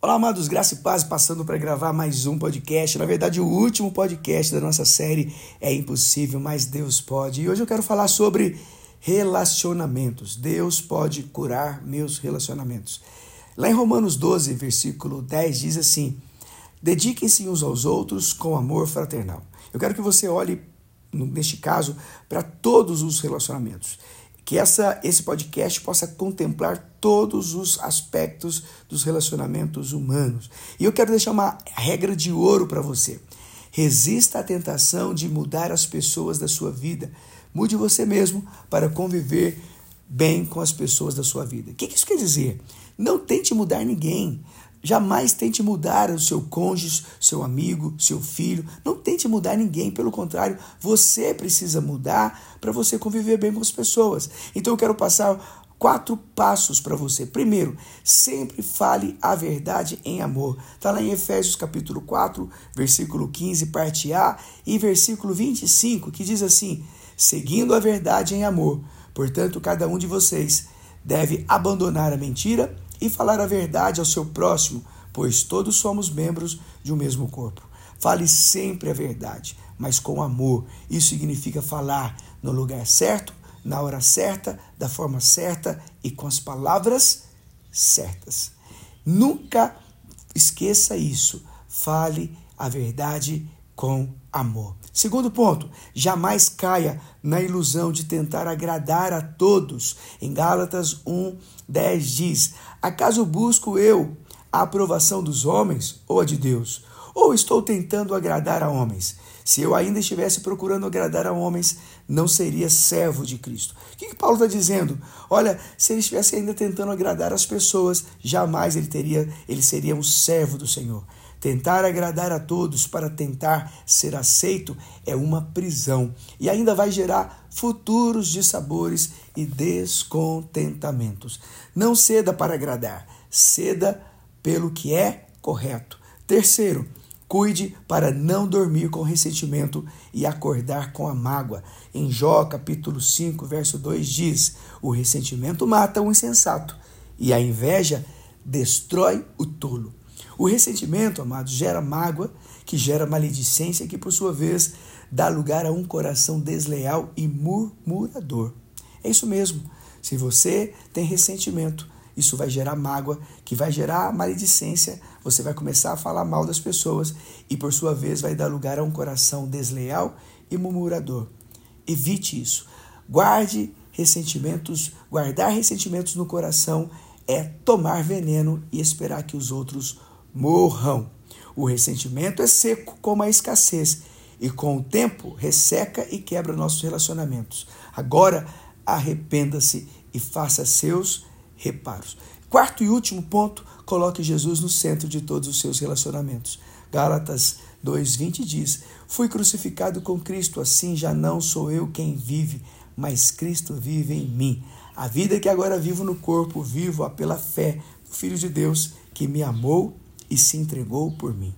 Olá, amados, graça e paz, passando para gravar mais um podcast. Na verdade, o último podcast da nossa série é impossível, mas Deus pode. E hoje eu quero falar sobre relacionamentos. Deus pode curar meus relacionamentos. Lá em Romanos 12, versículo 10, diz assim: Dediquem-se uns aos outros com amor fraternal. Eu quero que você olhe, neste caso, para todos os relacionamentos que essa, esse podcast possa contemplar todos os aspectos dos relacionamentos humanos. E eu quero deixar uma regra de ouro para você. Resista à tentação de mudar as pessoas da sua vida. Mude você mesmo para conviver bem com as pessoas da sua vida. O que isso quer dizer? Não tente mudar ninguém. Jamais tente mudar o seu cônjuge, seu amigo, seu filho. Não tente mudar ninguém. Pelo contrário, você precisa mudar para você conviver bem com as pessoas. Então eu quero passar quatro passos para você. Primeiro, sempre fale a verdade em amor. Está lá em Efésios capítulo 4, versículo 15, parte A, e versículo 25, que diz assim: seguindo a verdade em amor. Portanto, cada um de vocês deve abandonar a mentira e falar a verdade ao seu próximo, pois todos somos membros de um mesmo corpo. Fale sempre a verdade, mas com amor. Isso significa falar no lugar certo, na hora certa, da forma certa e com as palavras certas. Nunca esqueça isso. Fale a verdade com amor. Segundo ponto, jamais caia na ilusão de tentar agradar a todos. Em Gálatas 1, 10 diz: Acaso busco eu a aprovação dos homens ou a de Deus? Ou estou tentando agradar a homens? Se eu ainda estivesse procurando agradar a homens, não seria servo de Cristo. O que, que Paulo está dizendo? Olha, se ele estivesse ainda tentando agradar as pessoas, jamais ele teria, ele seria um servo do Senhor. Tentar agradar a todos para tentar ser aceito é uma prisão e ainda vai gerar futuros dissabores e descontentamentos. Não ceda para agradar, ceda pelo que é correto. Terceiro, Cuide para não dormir com ressentimento e acordar com a mágoa. Em Jó, capítulo 5, verso 2 diz: O ressentimento mata o insensato e a inveja destrói o tolo. O ressentimento, amados, gera mágoa, que gera maledicência, que por sua vez dá lugar a um coração desleal e murmurador. É isso mesmo. Se você tem ressentimento, isso vai gerar mágoa, que vai gerar maledicência, você vai começar a falar mal das pessoas e por sua vez vai dar lugar a um coração desleal e murmurador. Evite isso. Guarde ressentimentos, guardar ressentimentos no coração é tomar veneno e esperar que os outros morram. O ressentimento é seco como a escassez e com o tempo resseca e quebra nossos relacionamentos. Agora, arrependa-se e faça seus reparos. Quarto e último ponto, coloque Jesus no centro de todos os seus relacionamentos. Gálatas 2:20 diz: Fui crucificado com Cristo, assim já não sou eu quem vive, mas Cristo vive em mim. A vida que agora vivo no corpo, vivo-a pela fé do Filho de Deus que me amou e se entregou por mim.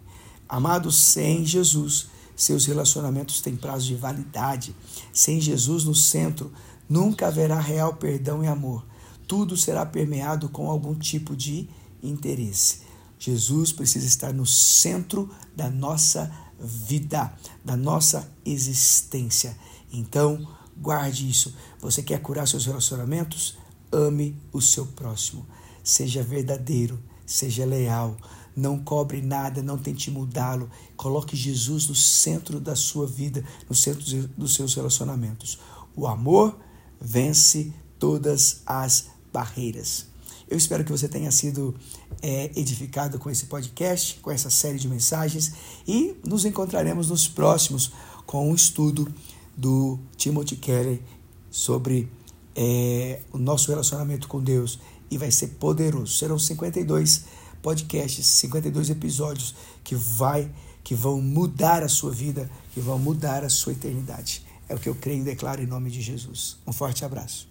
Amados, sem Jesus, seus relacionamentos têm prazo de validade. Sem Jesus no centro, nunca haverá real perdão e amor. Tudo será permeado com algum tipo de interesse. Jesus precisa estar no centro da nossa vida, da nossa existência. Então, guarde isso. Você quer curar seus relacionamentos? Ame o seu próximo. Seja verdadeiro, seja leal não cobre nada, não tente mudá-lo. Coloque Jesus no centro da sua vida, no centro dos seus relacionamentos. O amor vence todas as barreiras. Eu espero que você tenha sido é, edificado com esse podcast, com essa série de mensagens e nos encontraremos nos próximos com um estudo do Timothy Keller sobre é, o nosso relacionamento com Deus e vai ser poderoso. Serão 52 podcasts, 52 episódios que vai que vão mudar a sua vida, que vão mudar a sua eternidade. É o que eu creio e declaro em nome de Jesus. Um forte abraço.